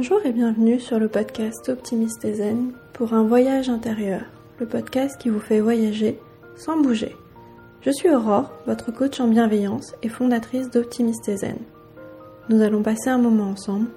Bonjour et bienvenue sur le podcast Optimiste et Zen pour un voyage intérieur, le podcast qui vous fait voyager sans bouger. Je suis Aurore, votre coach en bienveillance et fondatrice d'Optimiste et Zen. Nous allons passer un moment ensemble,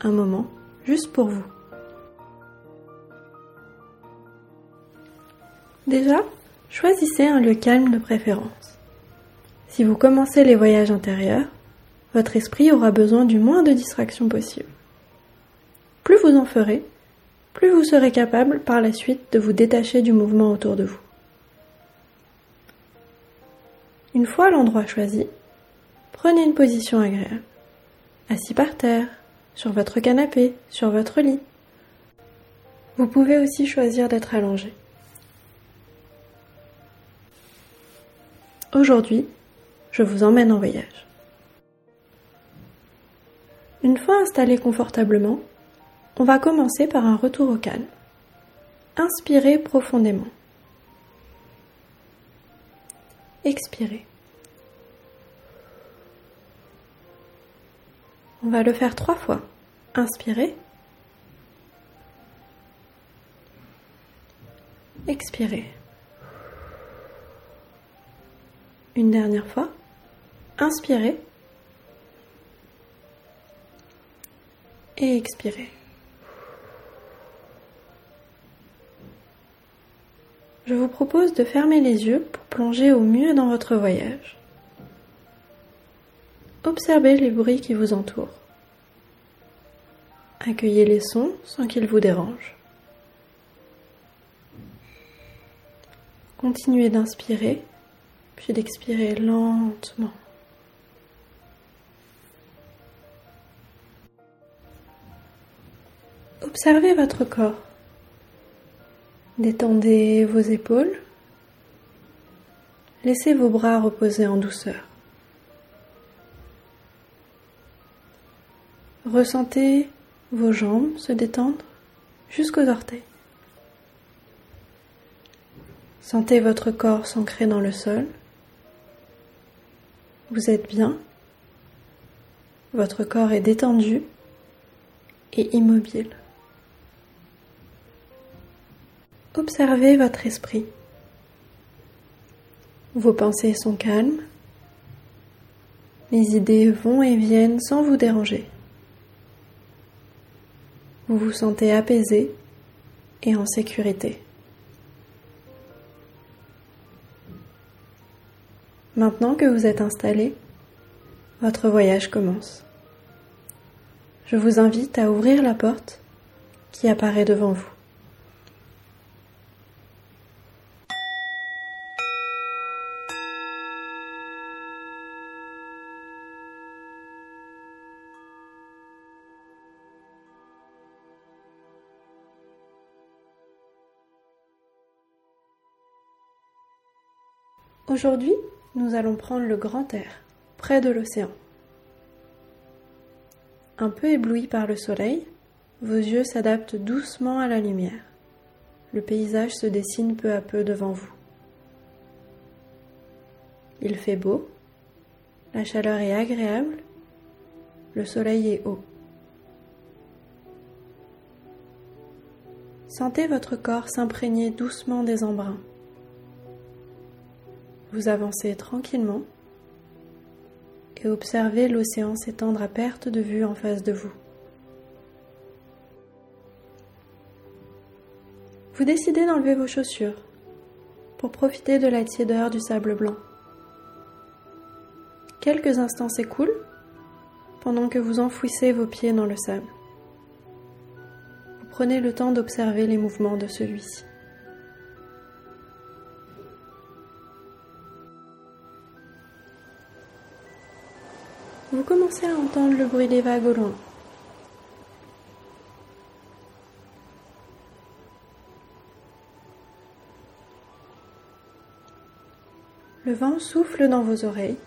un moment juste pour vous. Déjà, choisissez un lieu calme de préférence. Si vous commencez les voyages intérieurs, votre esprit aura besoin du moins de distractions possible. Plus vous en ferez, plus vous serez capable par la suite de vous détacher du mouvement autour de vous. Une fois l'endroit choisi, prenez une position agréable, assis par terre, sur votre canapé, sur votre lit. Vous pouvez aussi choisir d'être allongé. Aujourd'hui, je vous emmène en voyage. Une fois installé confortablement, on va commencer par un retour au calme. Inspirez profondément. Expirez. On va le faire trois fois. Inspirez. Expirez. Une dernière fois. Inspirez. Et expirez. Je vous propose de fermer les yeux pour plonger au mieux dans votre voyage. Observez les bruits qui vous entourent. Accueillez les sons sans qu'ils vous dérangent. Continuez d'inspirer, puis d'expirer lentement. Observez votre corps. Détendez vos épaules. Laissez vos bras reposer en douceur. Ressentez vos jambes se détendre jusqu'aux orteils. Sentez votre corps s'ancrer dans le sol. Vous êtes bien. Votre corps est détendu et immobile. Observez votre esprit. Vos pensées sont calmes. Les idées vont et viennent sans vous déranger. Vous vous sentez apaisé et en sécurité. Maintenant que vous êtes installé, votre voyage commence. Je vous invite à ouvrir la porte qui apparaît devant vous. Aujourd'hui, nous allons prendre le grand air, près de l'océan. Un peu ébloui par le soleil, vos yeux s'adaptent doucement à la lumière. Le paysage se dessine peu à peu devant vous. Il fait beau, la chaleur est agréable, le soleil est haut. Sentez votre corps s'imprégner doucement des embruns. Vous avancez tranquillement et observez l'océan s'étendre à perte de vue en face de vous. Vous décidez d'enlever vos chaussures pour profiter de la tiédeur du sable blanc. Quelques instants s'écoulent pendant que vous enfouissez vos pieds dans le sable. Vous prenez le temps d'observer les mouvements de celui-ci. Vous commencez à entendre le bruit des vagues au loin. Le vent souffle dans vos oreilles.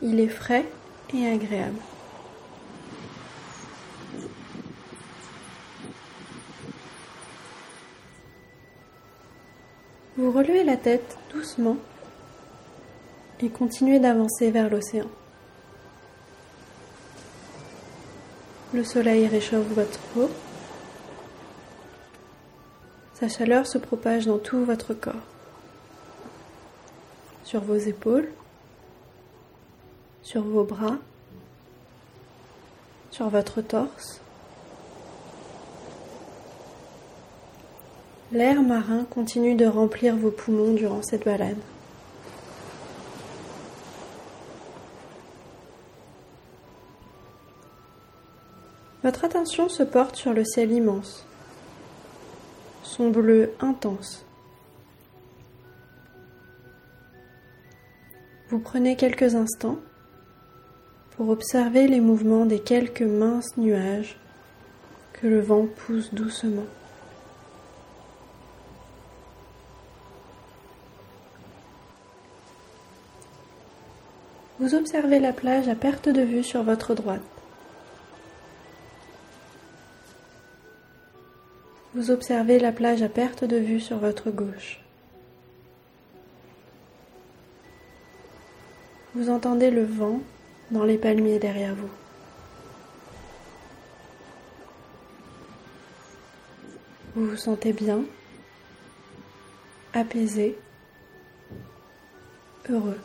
Il est frais et agréable. Vous relevez la tête doucement et continuez d'avancer vers l'océan. Le soleil réchauffe votre peau. Sa chaleur se propage dans tout votre corps, sur vos épaules, sur vos bras, sur votre torse. L'air marin continue de remplir vos poumons durant cette balade. Votre se porte sur le ciel immense, son bleu intense. Vous prenez quelques instants pour observer les mouvements des quelques minces nuages que le vent pousse doucement. Vous observez la plage à perte de vue sur votre droite. Vous observez la plage à perte de vue sur votre gauche. Vous entendez le vent dans les palmiers derrière vous. Vous vous sentez bien, apaisé, heureux.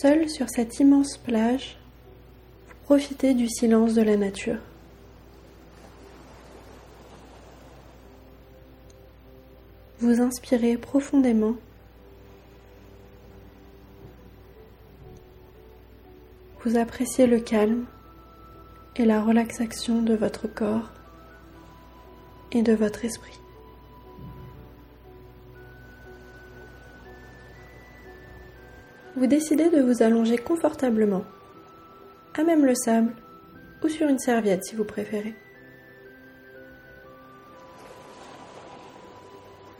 Seul sur cette immense plage, vous profitez du silence de la nature. Vous inspirez profondément. Vous appréciez le calme et la relaxation de votre corps et de votre esprit. Vous décidez de vous allonger confortablement, à même le sable ou sur une serviette si vous préférez.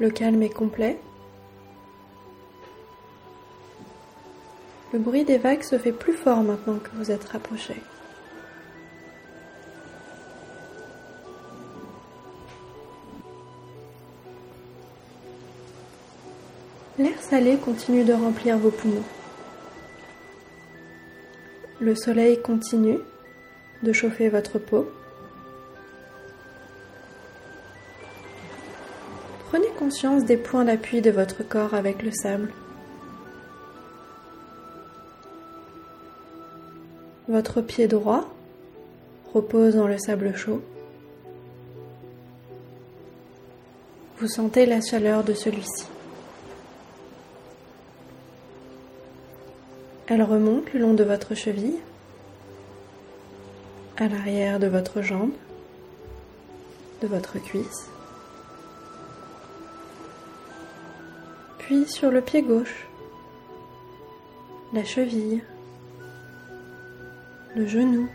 Le calme est complet. Le bruit des vagues se fait plus fort maintenant que vous êtes rapproché. L'air salé continue de remplir vos poumons. Le soleil continue de chauffer votre peau. Prenez conscience des points d'appui de votre corps avec le sable. Votre pied droit repose dans le sable chaud. Vous sentez la chaleur de celui-ci. Elle remonte le long de votre cheville, à l'arrière de votre jambe, de votre cuisse, puis sur le pied gauche, la cheville, le genou,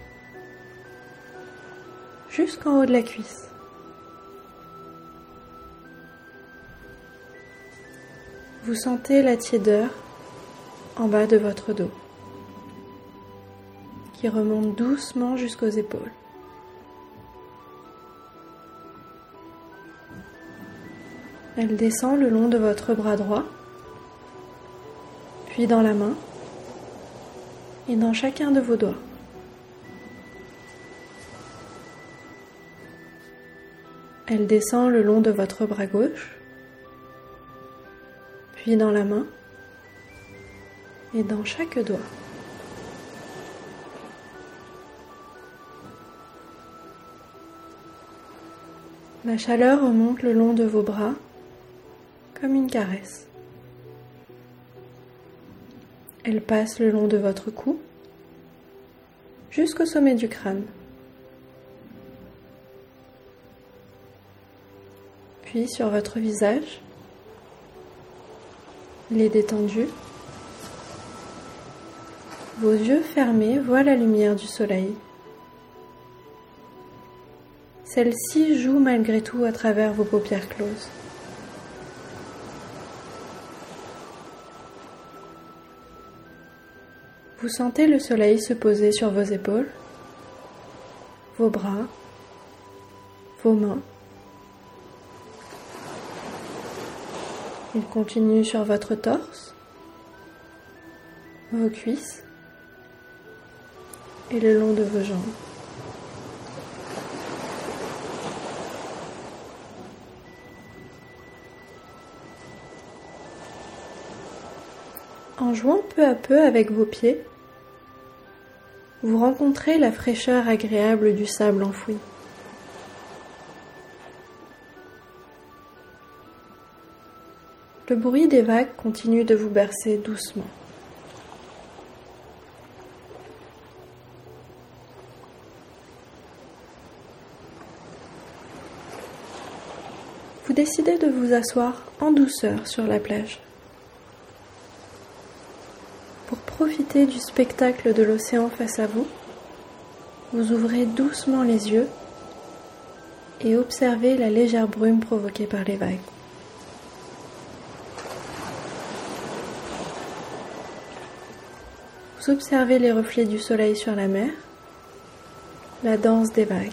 jusqu'en haut de la cuisse. Vous sentez la tiédeur en bas de votre dos, qui remonte doucement jusqu'aux épaules. Elle descend le long de votre bras droit, puis dans la main et dans chacun de vos doigts. Elle descend le long de votre bras gauche, puis dans la main et dans chaque doigt. La chaleur remonte le long de vos bras comme une caresse. Elle passe le long de votre cou jusqu'au sommet du crâne. Puis sur votre visage, les détendus, vos yeux fermés voient la lumière du soleil. Celle-ci joue malgré tout à travers vos paupières closes. Vous sentez le soleil se poser sur vos épaules, vos bras, vos mains. Il continue sur votre torse, vos cuisses et le long de vos jambes. En jouant peu à peu avec vos pieds, vous rencontrez la fraîcheur agréable du sable enfoui. Le bruit des vagues continue de vous bercer doucement. Vous décidez de vous asseoir en douceur sur la plage. Pour profiter du spectacle de l'océan face à vous, vous ouvrez doucement les yeux et observez la légère brume provoquée par les vagues. Vous observez les reflets du soleil sur la mer, la danse des vagues.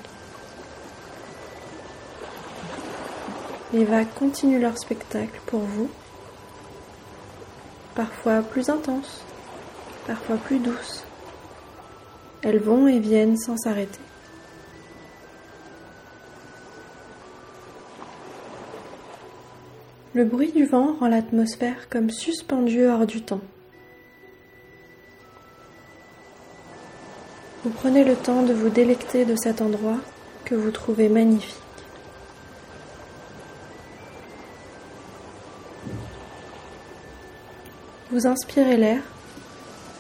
Les vagues continuent leur spectacle pour vous, parfois plus intenses, parfois plus douces. Elles vont et viennent sans s'arrêter. Le bruit du vent rend l'atmosphère comme suspendue hors du temps. Vous prenez le temps de vous délecter de cet endroit que vous trouvez magnifique. Vous inspirez l'air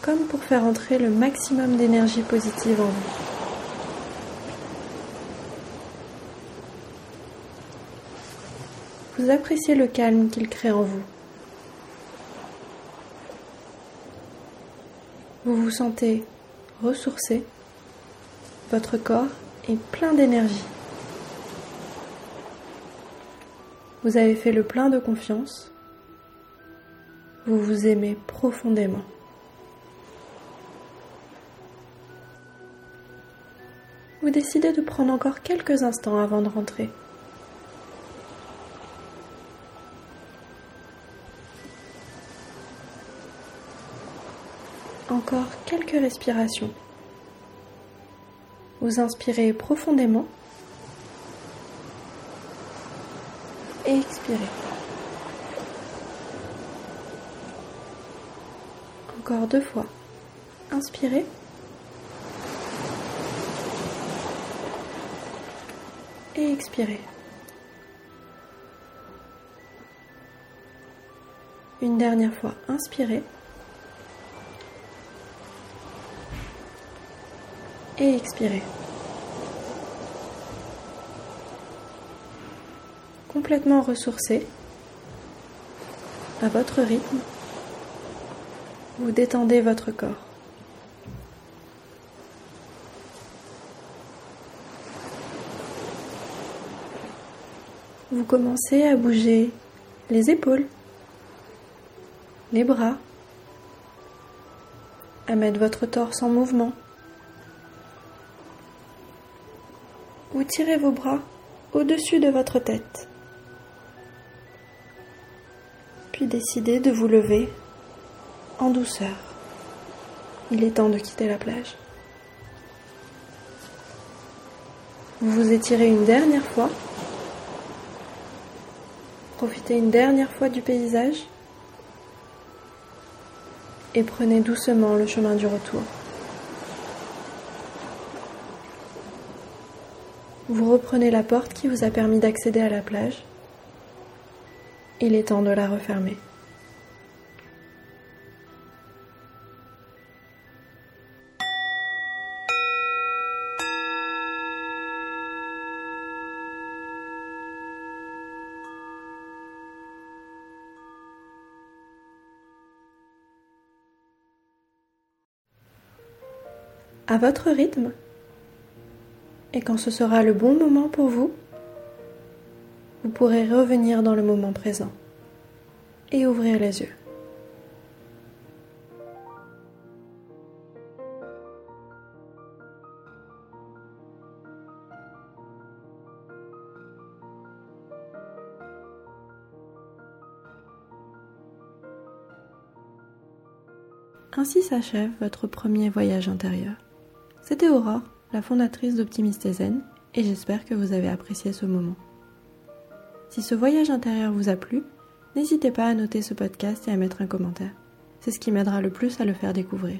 comme pour faire entrer le maximum d'énergie positive en vous. Vous appréciez le calme qu'il crée en vous. Vous vous sentez ressourcé, votre corps est plein d'énergie. Vous avez fait le plein de confiance. Vous vous aimez profondément. Vous décidez de prendre encore quelques instants avant de rentrer. Encore quelques respirations. Vous inspirez profondément et expirez. Encore deux fois. Inspirez. Et expirez. Une dernière fois, inspirez. et expirez. Complètement ressourcé, à votre rythme, vous détendez votre corps. Vous commencez à bouger les épaules, les bras, à mettre votre torse en mouvement. vous tirez vos bras au-dessus de votre tête. Puis décidez de vous lever en douceur. Il est temps de quitter la plage. Vous vous étirez une dernière fois. Profitez une dernière fois du paysage. Et prenez doucement le chemin du retour. Vous reprenez la porte qui vous a permis d'accéder à la plage. Il est temps de la refermer. À votre rythme, et quand ce sera le bon moment pour vous, vous pourrez revenir dans le moment présent et ouvrir les yeux. Ainsi s'achève votre premier voyage intérieur. C'était Aurore, la fondatrice d'Optimiste Zen, et j'espère que vous avez apprécié ce moment. Si ce voyage intérieur vous a plu, n'hésitez pas à noter ce podcast et à mettre un commentaire. C'est ce qui m'aidera le plus à le faire découvrir.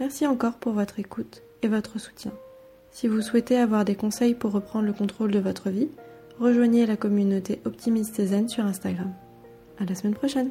Merci encore pour votre écoute et votre soutien. Si vous souhaitez avoir des conseils pour reprendre le contrôle de votre vie, rejoignez la communauté Optimiste Zen sur Instagram. À la semaine prochaine!